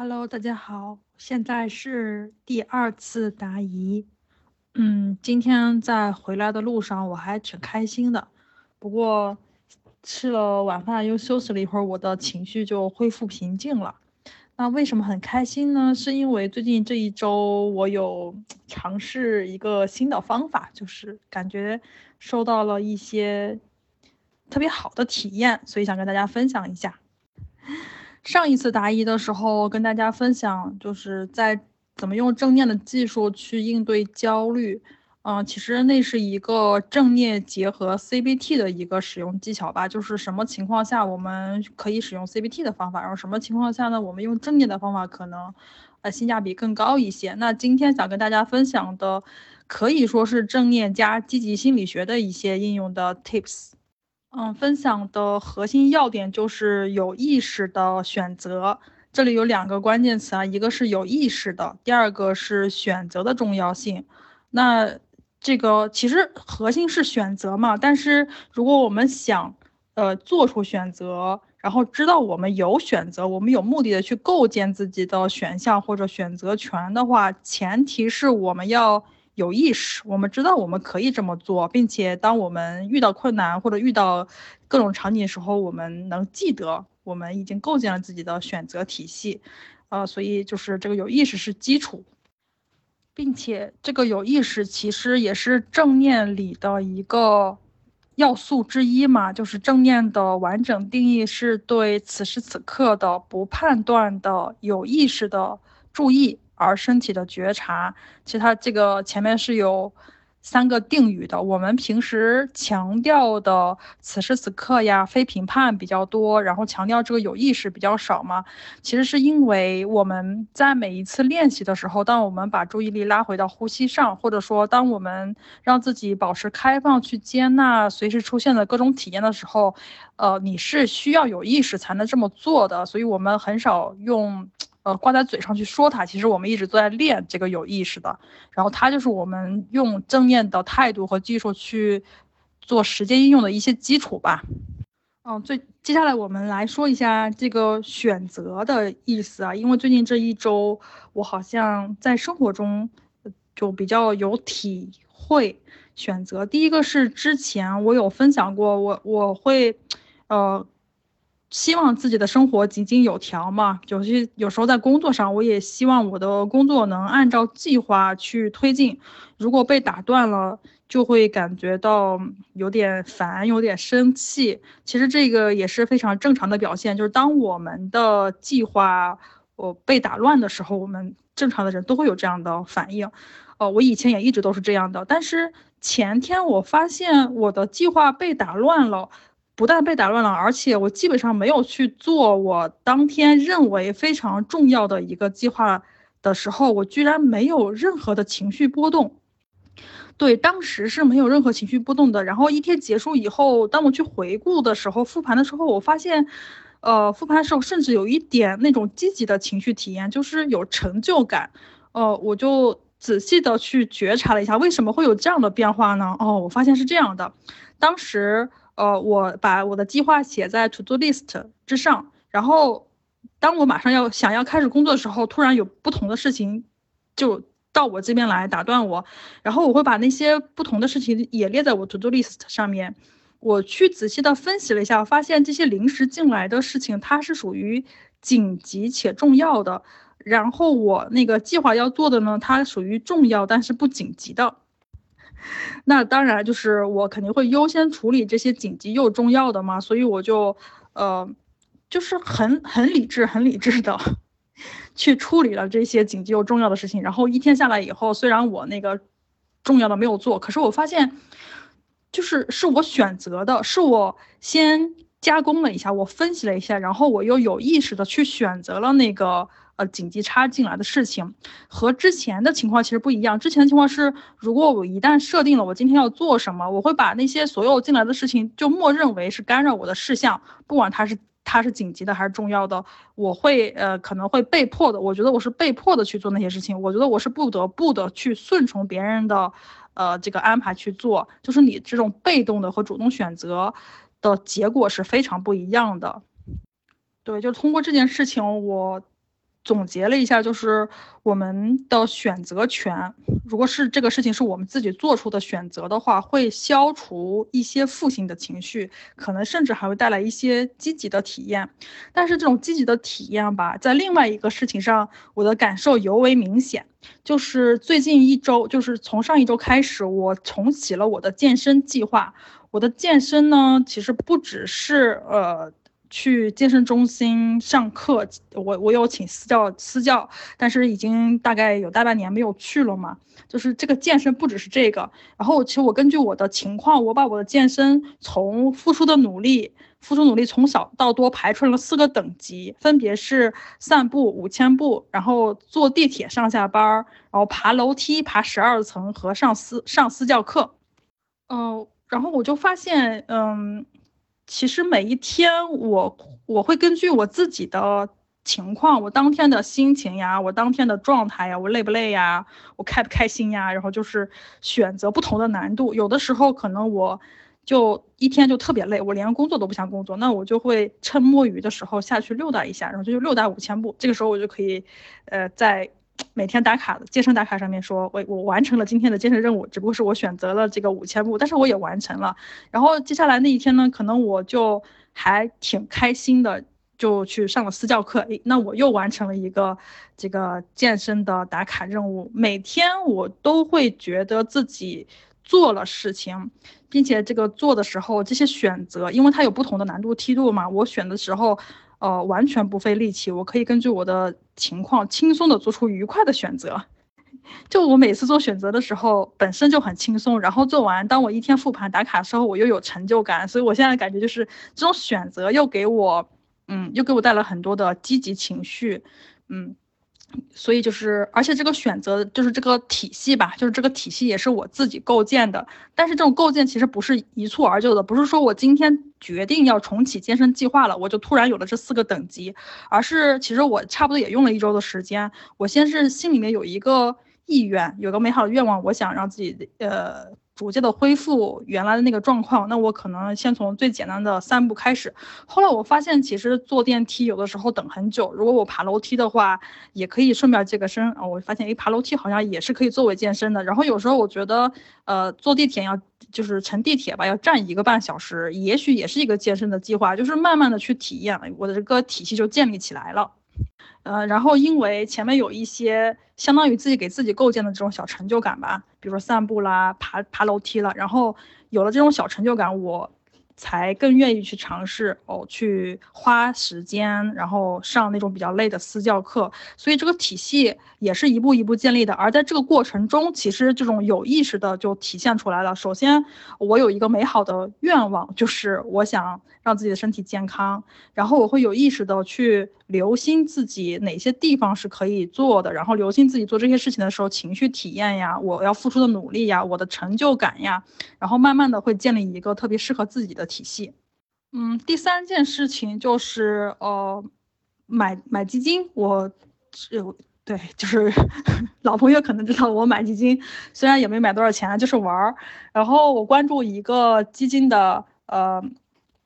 Hello，大家好，现在是第二次答疑。嗯，今天在回来的路上我还挺开心的，不过吃了晚饭又休息了一会儿，我的情绪就恢复平静了。那为什么很开心呢？是因为最近这一周我有尝试一个新的方法，就是感觉收到了一些特别好的体验，所以想跟大家分享一下。上一次答疑的时候，跟大家分享就是在怎么用正念的技术去应对焦虑。嗯，其实那是一个正念结合 CBT 的一个使用技巧吧。就是什么情况下我们可以使用 CBT 的方法，然后什么情况下呢，我们用正念的方法可能呃性价比更高一些。那今天想跟大家分享的，可以说是正念加积极心理学的一些应用的 tips。嗯，分享的核心要点就是有意识的选择。这里有两个关键词啊，一个是有意识的，第二个是选择的重要性。那这个其实核心是选择嘛，但是如果我们想呃做出选择，然后知道我们有选择，我们有目的的去构建自己的选项或者选择权的话，前提是我们要。有意识，我们知道我们可以这么做，并且当我们遇到困难或者遇到各种场景的时候，我们能记得我们已经构建了自己的选择体系，呃，所以就是这个有意识是基础，并且这个有意识其实也是正念里的一个要素之一嘛，就是正念的完整定义是对此时此刻的不判断的有意识的注意。而身体的觉察，其实它这个前面是有三个定语的。我们平时强调的此时此刻呀，非评判比较多，然后强调这个有意识比较少嘛。其实是因为我们在每一次练习的时候，当我们把注意力拉回到呼吸上，或者说当我们让自己保持开放去接纳随时出现的各种体验的时候，呃，你是需要有意识才能这么做的。所以我们很少用。呃，挂在嘴上去说它，其实我们一直都在练这个有意识的，然后它就是我们用正念的态度和技术去做实践应用的一些基础吧。嗯，最接下来我们来说一下这个选择的意思啊，因为最近这一周我好像在生活中就比较有体会。选择第一个是之前我有分享过，我我会呃。希望自己的生活井井有条嘛，有些有时候在工作上，我也希望我的工作能按照计划去推进。如果被打断了，就会感觉到有点烦，有点生气。其实这个也是非常正常的表现，就是当我们的计划我被打乱的时候，我们正常的人都会有这样的反应。哦，我以前也一直都是这样的，但是前天我发现我的计划被打乱了。不但被打乱了，而且我基本上没有去做我当天认为非常重要的一个计划的时候，我居然没有任何的情绪波动。对，当时是没有任何情绪波动的。然后一天结束以后，当我去回顾的时候，复盘的时候，我发现，呃，复盘的时候甚至有一点那种积极的情绪体验，就是有成就感。呃，我就仔细的去觉察了一下，为什么会有这样的变化呢？哦，我发现是这样的，当时。呃，我把我的计划写在 To Do List 之上，然后当我马上要想要开始工作的时候，突然有不同的事情就到我这边来打断我，然后我会把那些不同的事情也列在我 To Do List 上面。我去仔细的分析了一下，发现这些临时进来的事情它是属于紧急且重要的，然后我那个计划要做的呢，它属于重要但是不紧急的。那当然，就是我肯定会优先处理这些紧急又重要的嘛，所以我就，呃，就是很很理智、很理智的 去处理了这些紧急又重要的事情。然后一天下来以后，虽然我那个重要的没有做，可是我发现，就是是我选择的，是我先加工了一下，我分析了一下，然后我又有意识的去选择了那个。呃，紧急插进来的事情和之前的情况其实不一样。之前的情况是，如果我一旦设定了我今天要做什么，我会把那些所有进来的事情就默认为是干扰我的事项，不管它是它是紧急的还是重要的，我会呃可能会被迫的。我觉得我是被迫的去做那些事情，我觉得我是不得不的去顺从别人的呃这个安排去做。就是你这种被动的和主动选择的结果是非常不一样的。对，就通过这件事情我。总结了一下，就是我们的选择权，如果是这个事情是我们自己做出的选择的话，会消除一些负性的情绪，可能甚至还会带来一些积极的体验。但是这种积极的体验吧，在另外一个事情上，我的感受尤为明显，就是最近一周，就是从上一周开始，我重启了我的健身计划。我的健身呢，其实不只是呃。去健身中心上课，我我有请私教私教，但是已经大概有大半年没有去了嘛。就是这个健身不只是这个，然后其实我根据我的情况，我把我的健身从付出的努力，付出努力从小到多排出了四个等级，分别是散步五千步，然后坐地铁上下班，然后爬楼梯爬十二层和上私上私教课。嗯，然后我就发现，嗯。其实每一天，我我会根据我自己的情况，我当天的心情呀，我当天的状态呀，我累不累呀，我开不开心呀，然后就是选择不同的难度。有的时候可能我就一天就特别累，我连工作都不想工作，那我就会趁摸鱼的时候下去溜达一下，然后就溜达五千步。这个时候我就可以，呃，在。每天打卡的健身打卡上面说，我我完成了今天的健身任务，只不过是我选择了这个五千步，但是我也完成了。然后接下来那一天呢，可能我就还挺开心的，就去上了私教课。诶，那我又完成了一个这个健身的打卡任务。每天我都会觉得自己做了事情，并且这个做的时候，这些选择，因为它有不同的难度梯度嘛，我选的时候。呃，完全不费力气，我可以根据我的情况轻松的做出愉快的选择。就我每次做选择的时候，本身就很轻松，然后做完，当我一天复盘打卡的时候，我又有成就感。所以我现在感觉就是这种选择又给我，嗯，又给我带来很多的积极情绪，嗯。所以就是，而且这个选择就是这个体系吧，就是这个体系也是我自己构建的。但是这种构建其实不是一蹴而就的，不是说我今天决定要重启健身计划了，我就突然有了这四个等级，而是其实我差不多也用了一周的时间。我先是心里面有一个意愿，有个美好的愿望，我想让自己呃。逐渐的恢复原来的那个状况，那我可能先从最简单的散步开始。后来我发现，其实坐电梯有的时候等很久，如果我爬楼梯的话，也可以顺便健个身啊。我发现，诶，爬楼梯好像也是可以作为健身的。然后有时候我觉得，呃，坐地铁要就是乘地铁吧，要站一个半小时，也许也是一个健身的计划，就是慢慢的去体验，我的这个体系就建立起来了。呃，然后因为前面有一些相当于自己给自己构建的这种小成就感吧，比如说散步啦、爬爬楼梯了，然后有了这种小成就感，我。才更愿意去尝试哦，去花时间，然后上那种比较累的私教课，所以这个体系也是一步一步建立的。而在这个过程中，其实这种有意识的就体现出来了。首先，我有一个美好的愿望，就是我想让自己的身体健康，然后我会有意识的去留心自己哪些地方是可以做的，然后留心自己做这些事情的时候情绪体验呀，我要付出的努力呀，我的成就感呀，然后慢慢的会建立一个特别适合自己的。体系，嗯，第三件事情就是呃，买买基金，我就对，就是 老朋友可能知道我买基金，虽然也没买多少钱，就是玩儿。然后我关注一个基金的呃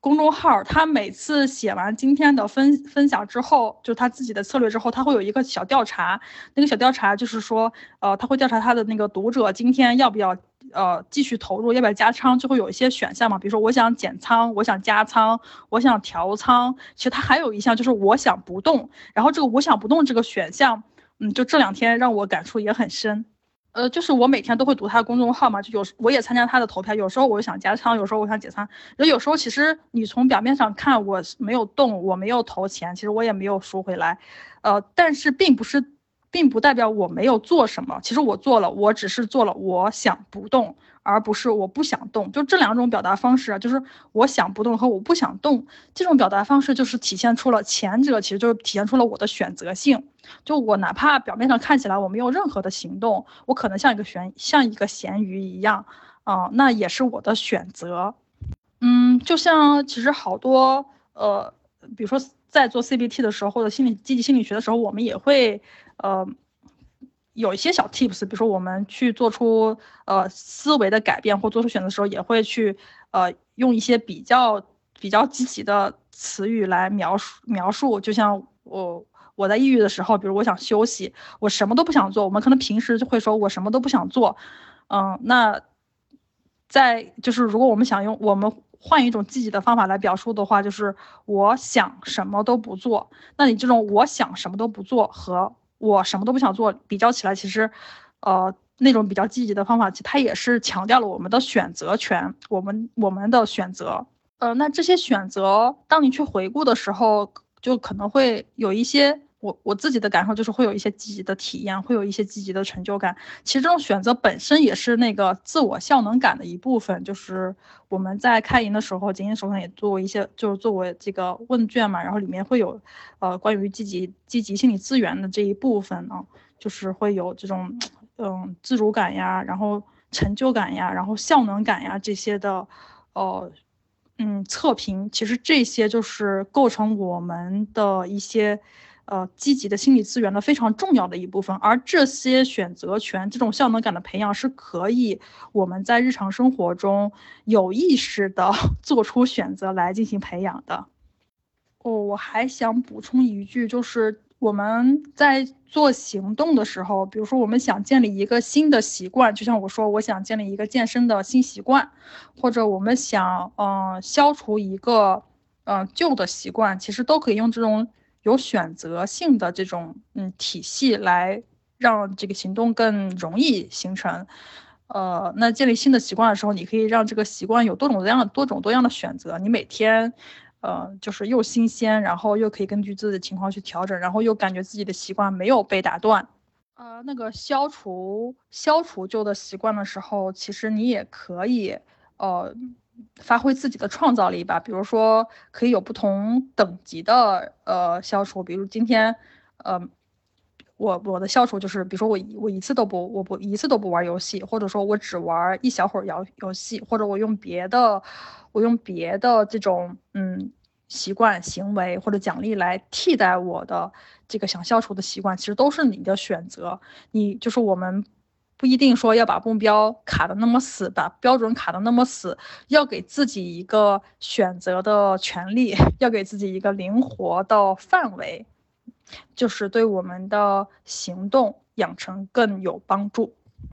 公众号，他每次写完今天的分分享之后，就他自己的策略之后，他会有一个小调查，那个小调查就是说，呃，他会调查他的那个读者今天要不要。呃，继续投入要不要加仓，就会有一些选项嘛。比如说，我想减仓，我想加仓，我想调仓。其实它还有一项就是我想不动。然后这个我想不动这个选项，嗯，就这两天让我感触也很深。呃，就是我每天都会读他的公众号嘛，就有我也参加他的投票。有时候我想加仓，有时候我想减仓。然后有时候其实你从表面上看我没有动，我没有投钱，其实我也没有赎回来。呃，但是并不是。并不代表我没有做什么，其实我做了，我只是做了我想不动，而不是我不想动。就这两种表达方式啊，就是我想不动和我不想动这种表达方式，就是体现出了前者，其实就是体现出了我的选择性。就我哪怕表面上看起来我没有任何的行动，我可能像一个悬像一个咸鱼一样，啊，那也是我的选择。嗯，就像其实好多呃，比如说在做 CBT 的时候，或者心理积极心理学的时候，我们也会。呃，有一些小 tips，比如说我们去做出呃思维的改变或做出选择的时候，也会去呃用一些比较比较积极的词语来描述描述。就像我我在抑郁的时候，比如我想休息，我什么都不想做，我们可能平时就会说我什么都不想做，嗯，那在就是如果我们想用我们换一种积极的方法来表述的话，就是我想什么都不做。那你这种我想什么都不做和我什么都不想做比较起来，其实，呃，那种比较积极的方法，它也是强调了我们的选择权，我们我们的选择。呃，那这些选择，当你去回顾的时候，就可能会有一些。我我自己的感受就是会有一些积极的体验，会有一些积极的成就感。其实这种选择本身也是那个自我效能感的一部分。就是我们在开营的时候，景景手上也做过一些，就是做过这个问卷嘛，然后里面会有，呃，关于积极积极心理资源的这一部分呢，就是会有这种，嗯，自主感呀，然后成就感呀，然后效能感呀这些的，呃，嗯，测评。其实这些就是构成我们的一些。呃，积极的心理资源的非常重要的一部分，而这些选择权、这种效能感的培养是可以我们在日常生活中有意识的 做出选择来进行培养的。哦，我还想补充一句，就是我们在做行动的时候，比如说我们想建立一个新的习惯，就像我说，我想建立一个健身的新习惯，或者我们想嗯消除一个嗯旧的习惯，其实都可以用这种。有选择性的这种嗯体系来让这个行动更容易形成，呃，那建立新的习惯的时候，你可以让这个习惯有多种多样、多种多样的选择。你每天，呃，就是又新鲜，然后又可以根据自己的情况去调整，然后又感觉自己的习惯没有被打断。呃，那个消除消除旧的习惯的时候，其实你也可以，呃。发挥自己的创造力吧，比如说可以有不同等级的呃消除，比如今天，呃，我我的消除就是，比如说我我一次都不我不一次都不玩游戏，或者说我只玩一小会儿游游戏，或者我用别的我用别的这种嗯习惯行为或者奖励来替代我的这个想消除的习惯，其实都是你的选择，你就是我们。不一定说要把目标卡的那么死，把标准卡的那么死，要给自己一个选择的权利，要给自己一个灵活的范围，就是对我们的行动养成更有帮助。